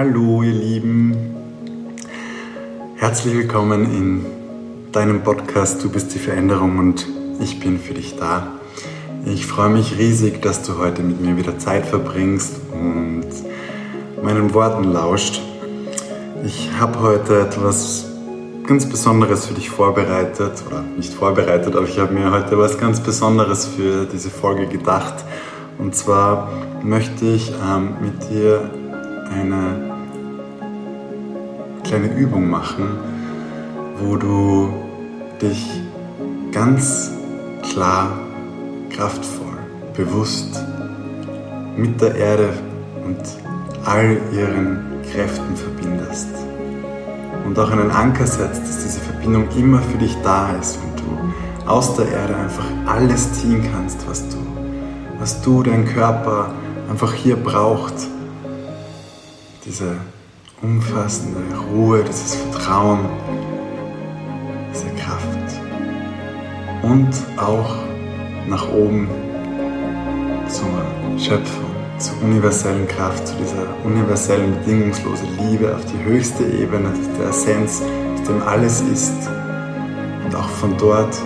Hallo ihr Lieben, herzlich willkommen in deinem Podcast Du bist die Veränderung und ich bin für dich da. Ich freue mich riesig, dass du heute mit mir wieder Zeit verbringst und meinen Worten lauscht. Ich habe heute etwas ganz Besonderes für dich vorbereitet, oder nicht vorbereitet, aber ich habe mir heute was ganz Besonderes für diese Folge gedacht. Und zwar möchte ich ähm, mit dir eine kleine Übung machen, wo du dich ganz klar, kraftvoll, bewusst mit der Erde und all ihren Kräften verbindest. Und auch einen Anker setzt, dass diese Verbindung immer für dich da ist und du aus der Erde einfach alles ziehen kannst, was du, was du, dein Körper einfach hier braucht. Diese umfassende Ruhe, dieses Vertrauen, diese Kraft. Und auch nach oben zur Schöpfung zur universellen Kraft, zu dieser universellen bedingungslosen Liebe auf die höchste Ebene der Essenz, aus dem alles ist. Und auch von dort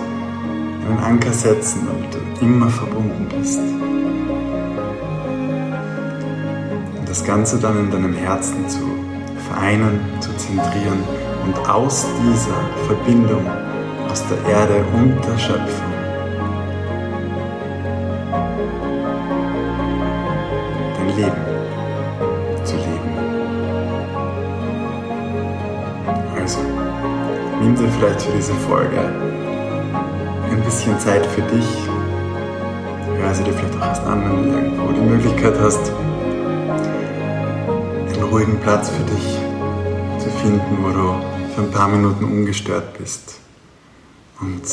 einen Anker setzen, damit du immer verbunden bist. Das Ganze dann in deinem Herzen zu vereinen, zu zentrieren und aus dieser Verbindung, aus der Erde und der Schöpfung, Leben zu leben. Also, nimm dir vielleicht für diese Folge ein bisschen Zeit für dich. Hör sie dir vielleicht auch erst an, wenn du irgendwo die Möglichkeit hast, ruhigen Platz für dich zu finden, wo du für ein paar Minuten ungestört bist. Und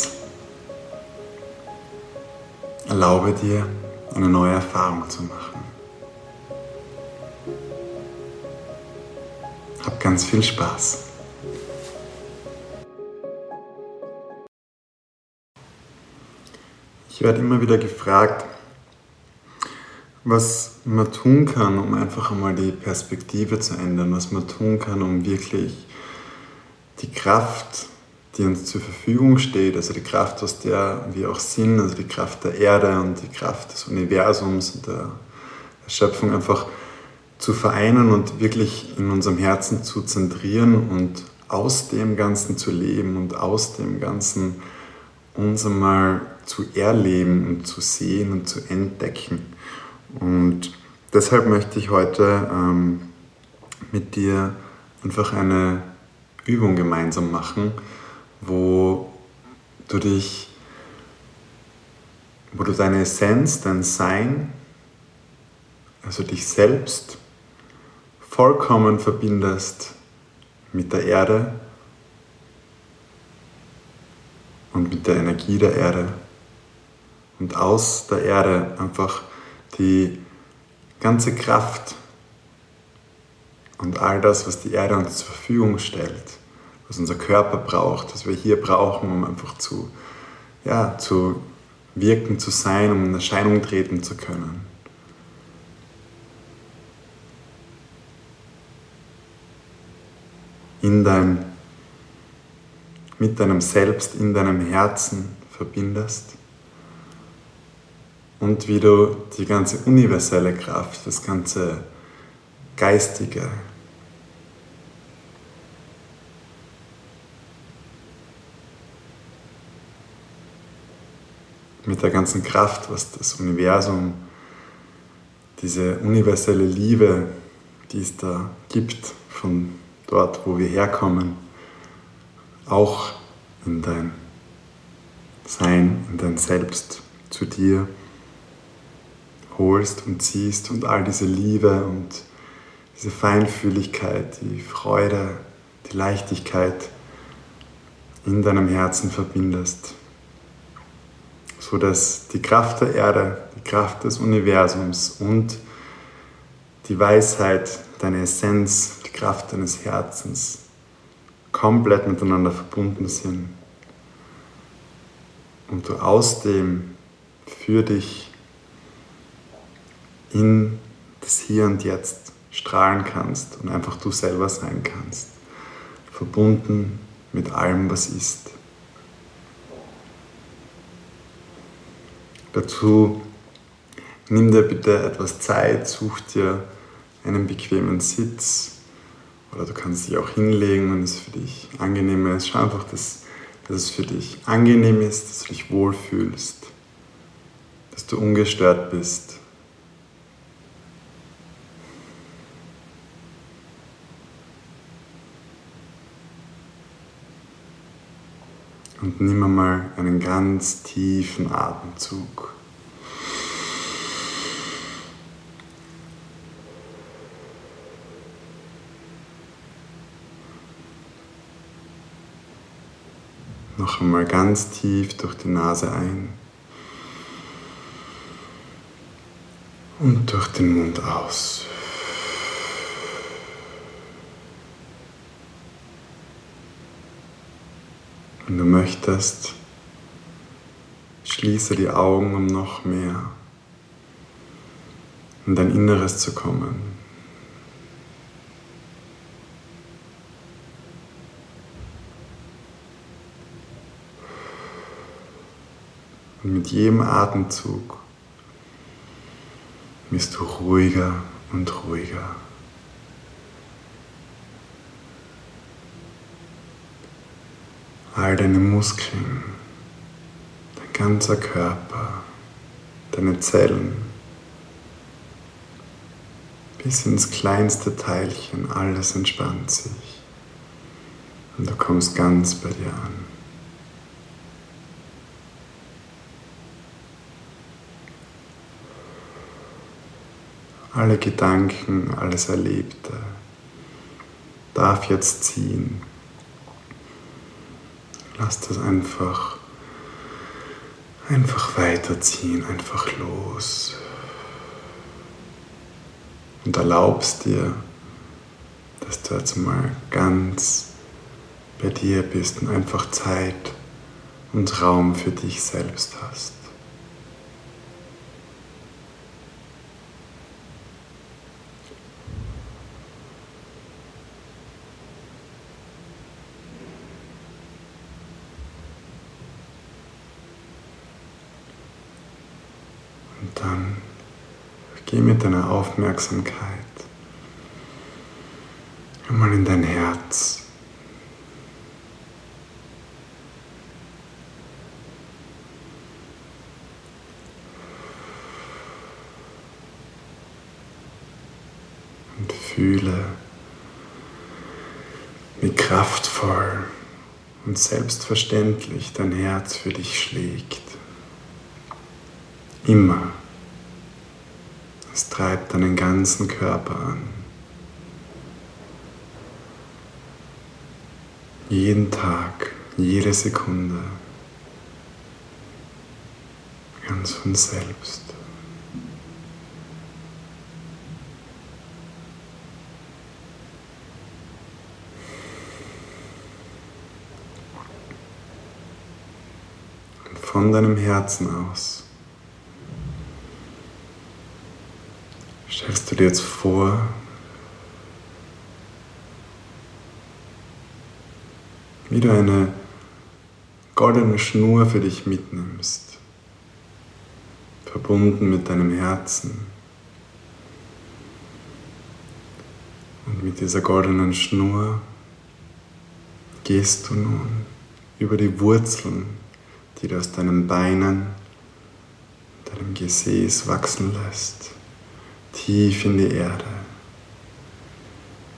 erlaube dir, eine neue Erfahrung zu machen. Hab ganz viel Spaß. Ich werde immer wieder gefragt, was man tun kann, um einfach einmal die Perspektive zu ändern, was man tun kann, um wirklich die Kraft, die uns zur Verfügung steht, also die Kraft, aus der wir auch sind, also die Kraft der Erde und die Kraft des Universums und der Schöpfung einfach zu vereinen und wirklich in unserem Herzen zu zentrieren und aus dem Ganzen zu leben und aus dem Ganzen uns einmal zu erleben und zu sehen und zu entdecken. Und deshalb möchte ich heute ähm, mit dir einfach eine Übung gemeinsam machen, wo du dich, wo du deine Essenz, dein Sein, also dich selbst vollkommen verbindest mit der Erde und mit der Energie der Erde. Und aus der Erde einfach die ganze Kraft und all das, was die Erde uns zur Verfügung stellt, was unser Körper braucht, was wir hier brauchen, um einfach zu, ja, zu wirken, zu sein, um in Erscheinung treten zu können. in dein, mit deinem Selbst, in deinem Herzen verbindest und wie du die ganze universelle Kraft, das ganze Geistige, mit der ganzen Kraft, was das Universum, diese universelle Liebe, die es da gibt, von dort, wo wir herkommen, auch in dein Sein, in dein Selbst zu dir holst und ziehst und all diese Liebe und diese Feinfühligkeit, die Freude, die Leichtigkeit in deinem Herzen verbindest, so dass die Kraft der Erde, die Kraft des Universums und die Weisheit, deine Essenz, die Kraft deines Herzens komplett miteinander verbunden sind und du aus dem für dich in das Hier und Jetzt strahlen kannst und einfach du selber sein kannst. Verbunden mit allem, was ist. Dazu nimm dir bitte etwas Zeit, such dir einen bequemen Sitz oder du kannst dich auch hinlegen, wenn es für dich angenehmer ist. Schau einfach, dass, dass es für dich angenehm ist, dass du dich wohlfühlst, dass du ungestört bist. Und nimm einmal einen ganz tiefen Atemzug. Noch einmal ganz tief durch die Nase ein und durch den Mund aus. Wenn du möchtest, schließe die Augen, um noch mehr in dein Inneres zu kommen. Und mit jedem Atemzug wirst du ruhiger und ruhiger. All deine Muskeln, dein ganzer Körper, deine Zellen, bis ins kleinste Teilchen, alles entspannt sich und du kommst ganz bei dir an. Alle Gedanken, alles Erlebte darf jetzt ziehen Lass das einfach, einfach weiterziehen, einfach los. Und erlaubst dir, dass du jetzt mal ganz bei dir bist und einfach Zeit und Raum für dich selbst hast. Geh mit deiner Aufmerksamkeit einmal in dein Herz. Und fühle, wie kraftvoll und selbstverständlich dein Herz für dich schlägt. Immer. Treibt deinen ganzen Körper an. Jeden Tag, jede Sekunde. Ganz von selbst. Von deinem Herzen aus stellst du dir jetzt vor, wie du eine goldene Schnur für dich mitnimmst, verbunden mit deinem Herzen. Und mit dieser goldenen Schnur gehst du nun über die Wurzeln, die du aus deinen Beinen, deinem Gesäß wachsen lässt tief in die Erde.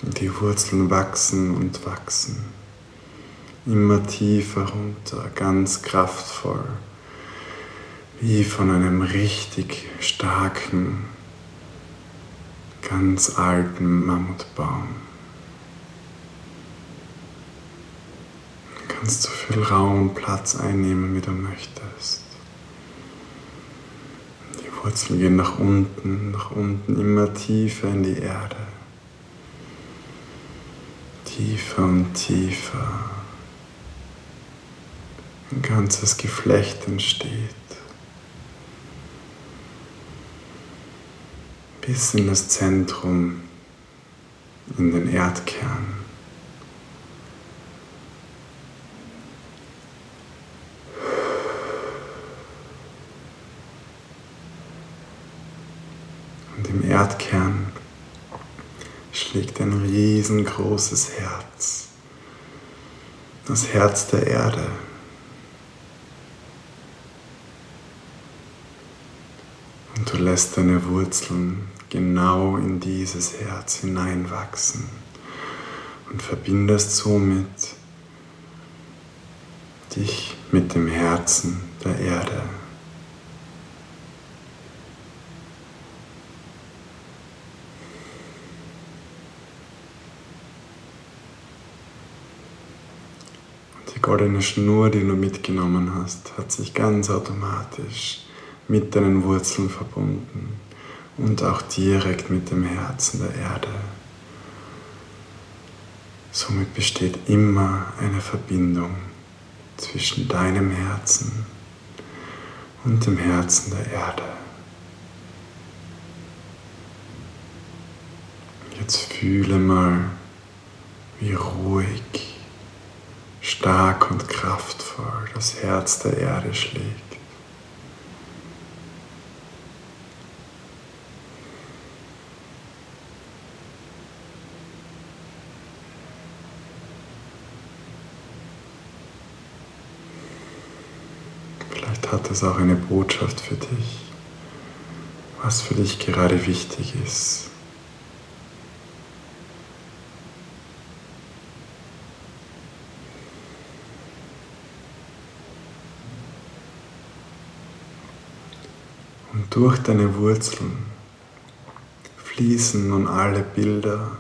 Und die Wurzeln wachsen und wachsen. Immer tiefer runter, ganz kraftvoll. Wie von einem richtig starken, ganz alten Mammutbaum. Kannst so viel Raum und Platz einnehmen, wie du möchtest. Wurzeln gehen nach unten, nach unten, immer tiefer in die Erde. Tiefer und tiefer. Ein ganzes Geflecht entsteht. Bis in das Zentrum in den Erdkern. Und im Erdkern schlägt ein riesengroßes Herz, das Herz der Erde. Und du lässt deine Wurzeln genau in dieses Herz hineinwachsen und verbindest somit dich mit dem Herzen der Erde. Goldene Schnur, die du mitgenommen hast, hat sich ganz automatisch mit deinen Wurzeln verbunden und auch direkt mit dem Herzen der Erde. Somit besteht immer eine Verbindung zwischen deinem Herzen und dem Herzen der Erde. Jetzt fühle mal, wie ruhig, stark und kraftvoll das Herz der Erde schlägt. hat es auch eine Botschaft für dich, was für dich gerade wichtig ist. Durch deine Wurzeln fließen nun alle Bilder,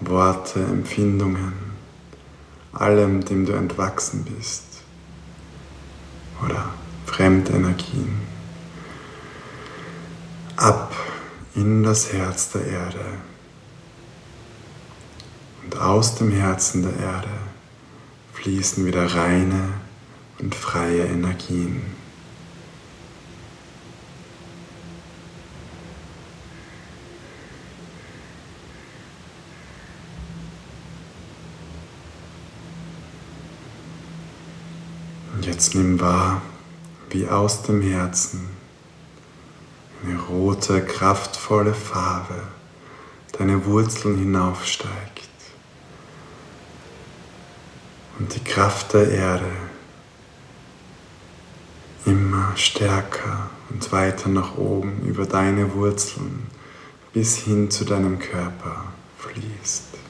Worte, Empfindungen, allem, dem du entwachsen bist oder Fremdenergien ab in das Herz der Erde. Und aus dem Herzen der Erde fließen wieder reine und freie Energien. Jetzt nimm wahr, wie aus dem Herzen eine rote, kraftvolle Farbe deine Wurzeln hinaufsteigt und die Kraft der Erde immer stärker und weiter nach oben über deine Wurzeln bis hin zu deinem Körper fließt.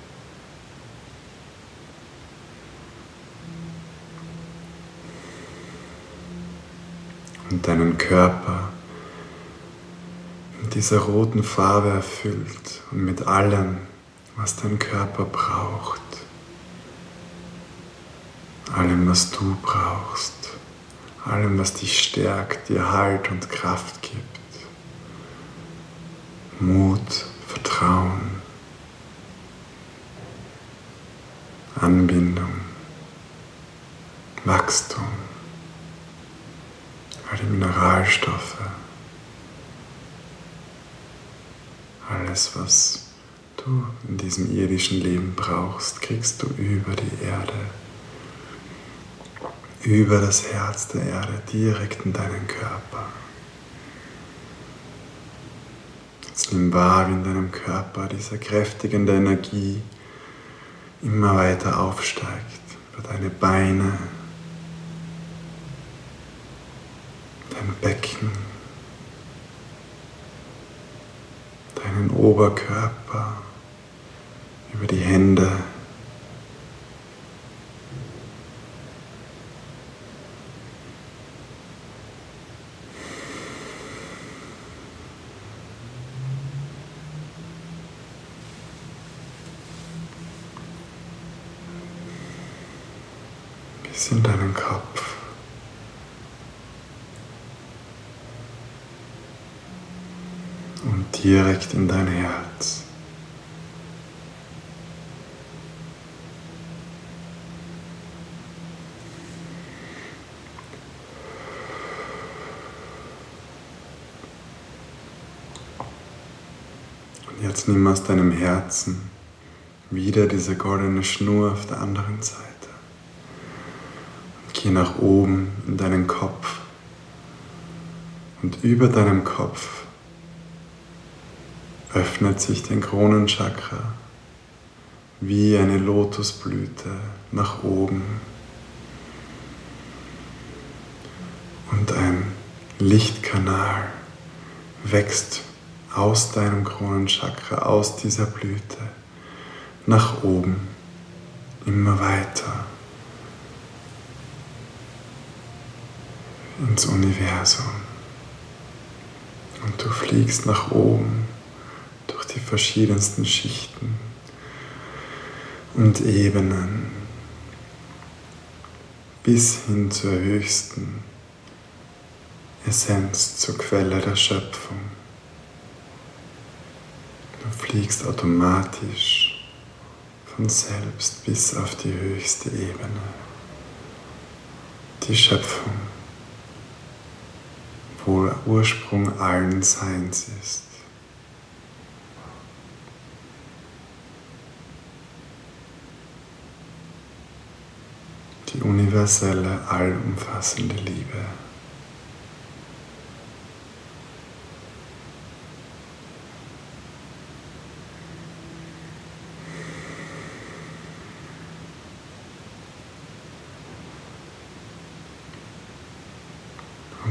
Und deinen Körper mit dieser roten Farbe erfüllt und mit allem, was dein Körper braucht. Allem, was du brauchst. Allem, was dich stärkt, dir Halt und Kraft gibt. Mut, Vertrauen, Anbindung, Wachstum all die Mineralstoffe, alles, was du in diesem irdischen Leben brauchst, kriegst du über die Erde, über das Herz der Erde, direkt in deinen Körper. Jetzt nimm wahr, wie in deinem Körper diese kräftigende Energie immer weiter aufsteigt, über deine Beine, dein Becken, deinen Oberkörper, über die Hände. bis in deinen Kopf. direkt in dein Herz. Jetzt nimm aus deinem Herzen Wieder diese goldene Schnur auf der anderen Seite. Und geh nach oben in deinen Kopf. Und über deinem Kopf öffnet sich dein Kronenchakra wie eine Lotusblüte nach oben. Und ein Lichtkanal wächst aus deinem Kronenchakra, aus dieser Blüte, nach oben, immer weiter ins Universum. Und du fliegst nach oben durch die verschiedensten Schichten und Ebenen bis hin zur höchsten Essenz, zur Quelle der Schöpfung. Fliegst automatisch von selbst bis auf die höchste Ebene, die Schöpfung, wo Ursprung allen Seins ist. die universelle, allumfassende Liebe.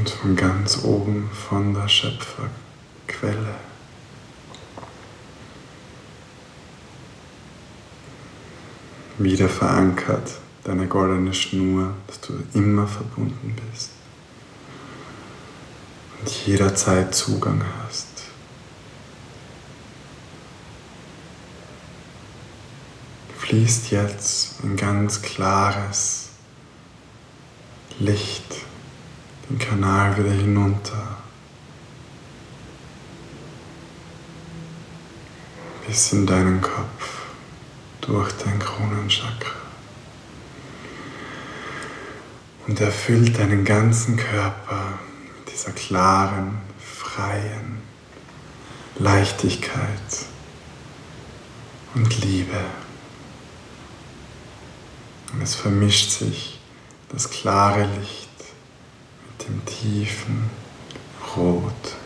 Und von ganz oben von der Schöpferquelle wieder verankert deine goldene Schnur, dass du immer verbunden bist und jederzeit Zugang hast. Fließt jetzt ein ganz klares Licht den Kanal wieder hinunter. Bis in deinen Kopf, durch dein Kronenchakra und erfüllt deinen ganzen Körper mit dieser klaren, freien Leichtigkeit und Liebe. Und es vermischt sich das klare Licht dem tiefen Rot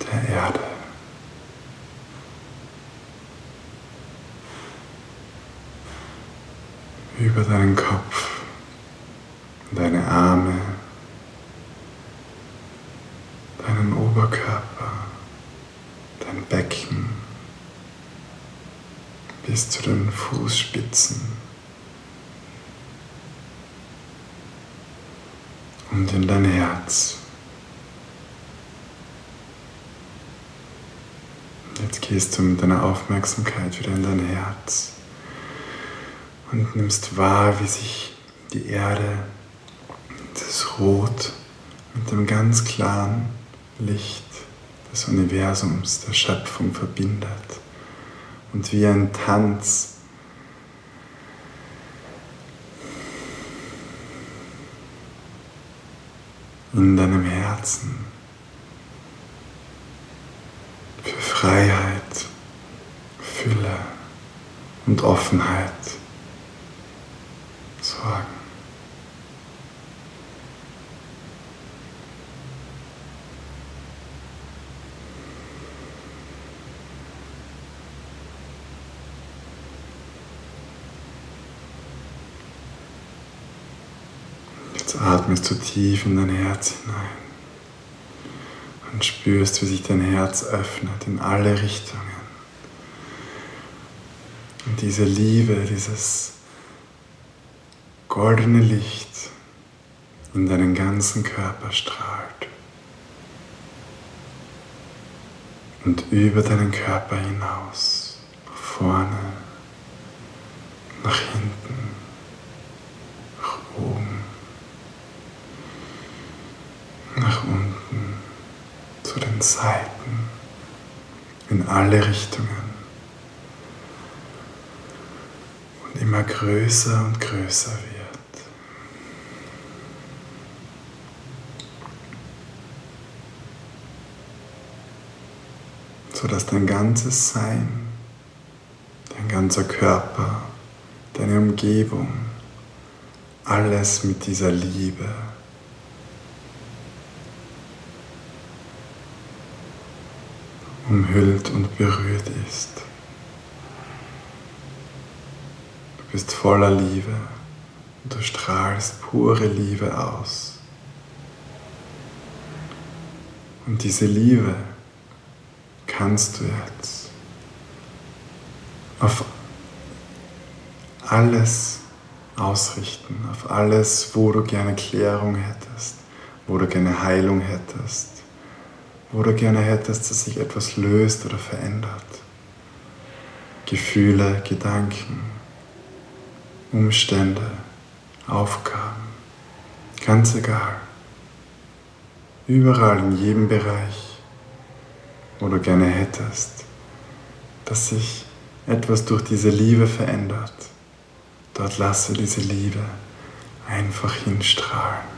der Erde. Über deinen Kopf deine Arme, deinen Oberkörper, dein Becken bis zu den Fußspitzen und in dein Herz. Jetzt gehst du mit deiner Aufmerksamkeit wieder in dein Herz und nimmst wahr, wie sich die Erde das Rot mit dem ganz klaren Licht des Universums, der Schöpfung verbindet. Und wie ein Tanz in deinem Herzen für Freiheit, Fülle und Offenheit sorgen. Jetzt atmest du tief in dein Herz hinein. Und spürst, wie sich dein Herz öffnet in alle Richtungen. Und diese Liebe, dieses goldene Licht in deinen ganzen Körper strahlt. Und über deinen Körper hinaus, vorne, nach hinten, nach oben. Nach unten, zu den Seiten, in alle Richtungen. Und immer größer und größer wird. sodass dein ganzes Sein, dein ganzer Körper, deine Umgebung, alles mit dieser Liebe. Umhüllt und berührt ist. Du bist voller Liebe und du strahlst pure Liebe aus. Und diese Liebe kannst du jetzt auf alles ausrichten, auf alles, wo du gerne Klärung hättest, wo du gerne Heilung hättest, wo du gerne hättest, dass sich etwas löst oder verändert. Gefühle, Gedanken, Umstände, Aufgaben, ganz egal. Überall in jedem Bereich, wo du gerne hättest, dass sich etwas durch diese Liebe verändert. Dort lasse diese Liebe einfach hinstrahlen.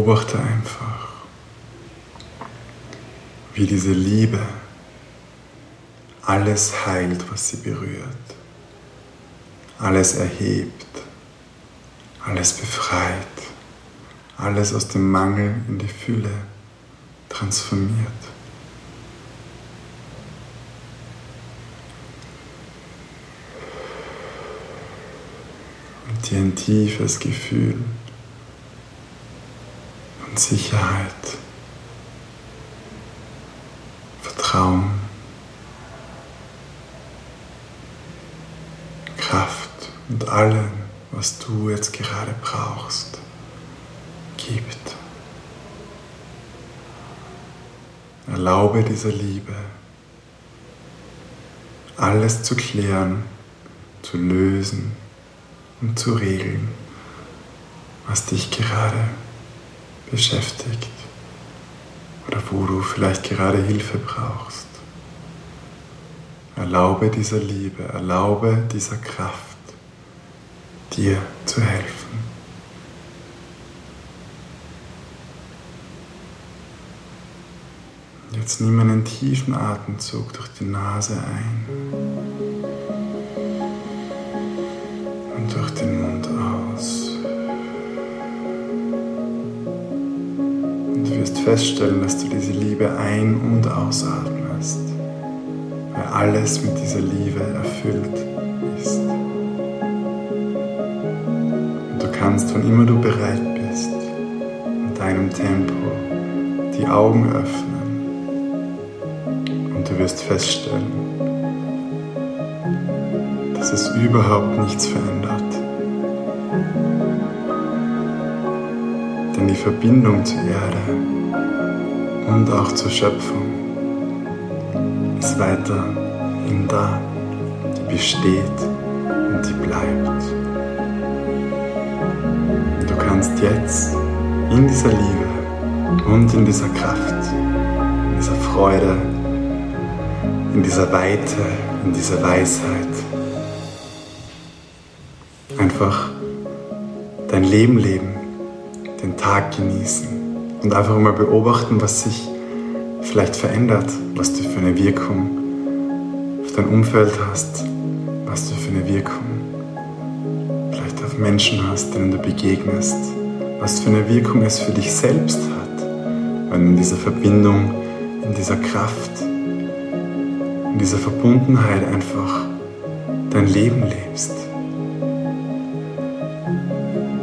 Beobachte einfach, wie diese Liebe alles heilt, was sie berührt, alles erhebt, alles befreit, alles aus dem Mangel in die Fülle transformiert. Und dir ein tiefes Gefühl und Sicherheit, Vertrauen, Kraft und allem, was du jetzt gerade brauchst, gibt. Erlaube dieser Liebe, alles zu klären, zu lösen und zu regeln, was dich gerade beschäftigt oder wo du vielleicht gerade Hilfe brauchst. Erlaube dieser Liebe, erlaube dieser Kraft, dir zu helfen. Jetzt nimm einen tiefen Atemzug durch die Nase ein und durch den Mund feststellen, dass du diese Liebe ein- und ausatmest, weil alles mit dieser Liebe erfüllt ist. Und du kannst, wann immer du bereit bist, in deinem Tempo die Augen öffnen und du wirst feststellen, dass es überhaupt nichts verändert. Denn die Verbindung zur Erde und auch zur Schöpfung ist weiterhin da, die besteht und die bleibt. Du kannst jetzt in dieser Liebe und in dieser Kraft, in dieser Freude, in dieser Weite, in dieser Weisheit einfach dein Leben leben, den Tag genießen und einfach mal beobachten, was sich vielleicht verändert, was du für eine Wirkung auf dein Umfeld hast, was du für eine Wirkung vielleicht auf Menschen hast, denen du begegnest, was für eine Wirkung es für dich selbst hat, wenn du in dieser Verbindung, in dieser Kraft, in dieser Verbundenheit einfach dein Leben lebst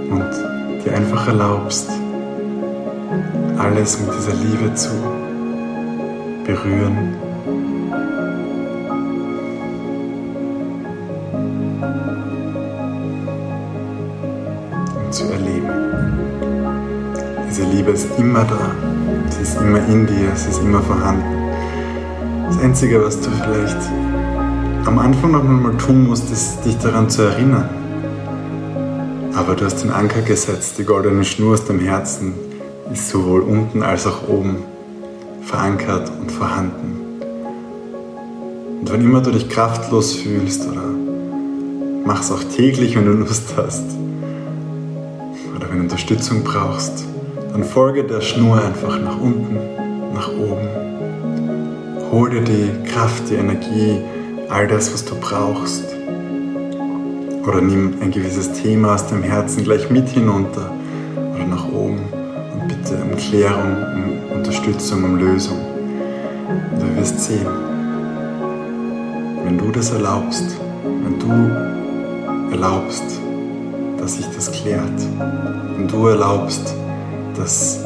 und dir einfach erlaubst, alles mit dieser Liebe zu berühren. Und zu erleben. Diese Liebe ist immer da. Sie ist immer in dir, sie ist immer vorhanden. Das Einzige, was du vielleicht am Anfang noch mal tun musst, ist dich daran zu erinnern. Aber du hast den Anker gesetzt, die goldene Schnur aus dem Herzen ist sowohl unten als auch oben verankert und vorhanden. Und wenn immer du dich kraftlos fühlst oder mach es auch täglich, wenn du Lust hast oder wenn du Unterstützung brauchst, dann folge der Schnur einfach nach unten, nach oben. Hol dir die Kraft, die Energie, all das, was du brauchst. Oder nimm ein gewisses Thema aus dem Herzen gleich mit hinunter oder nach oben um Klärung, um Unterstützung, um Lösung. Und du wirst sehen, wenn du das erlaubst, wenn du erlaubst, dass sich das klärt, wenn du erlaubst, dass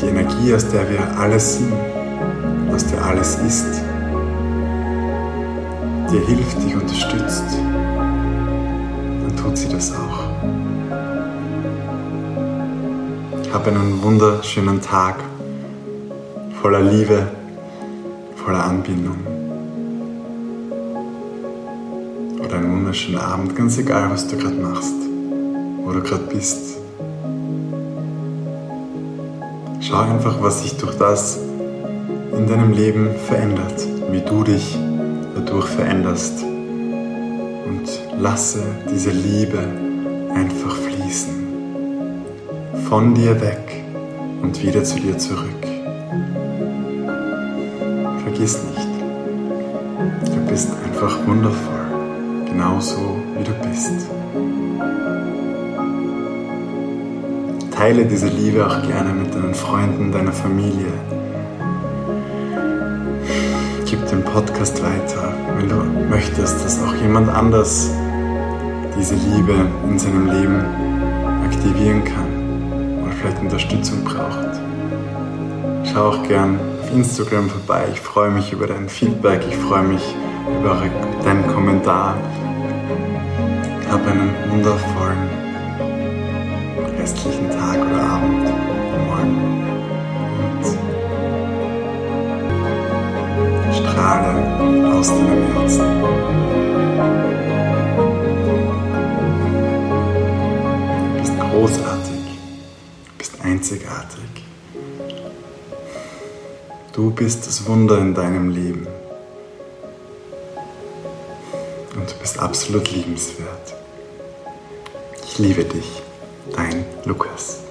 die Energie, aus der wir alles sind, aus der alles ist, dir hilft, dich unterstützt, dann tut sie das auch. Hab einen wunderschönen Tag voller Liebe, voller Anbindung. Oder einen wunderschönen Abend, ganz egal, was du gerade machst, wo du gerade bist. Schau einfach, was sich durch das in deinem Leben verändert, wie du dich dadurch veränderst. Und lasse diese Liebe einfach fließen. Von dir weg und wieder zu dir zurück. Vergiss nicht, du bist einfach wundervoll, genauso wie du bist. Teile diese Liebe auch gerne mit deinen Freunden, deiner Familie. Gib den Podcast weiter, wenn du möchtest, dass auch jemand anders diese Liebe in seinem Leben aktivieren kann vielleicht Unterstützung braucht. Schau auch gern auf Instagram vorbei. Ich freue mich über dein Feedback, ich freue mich über deinen Kommentar. Hab einen wundervollen restlichen Tag oder Abend, morgen und strahle aus deinem Herzen. Du bist großartig, einzigartig. Du bist das Wunder in deinem Leben. Und du bist absolut liebenswert. Ich liebe dich. Dein Lukas.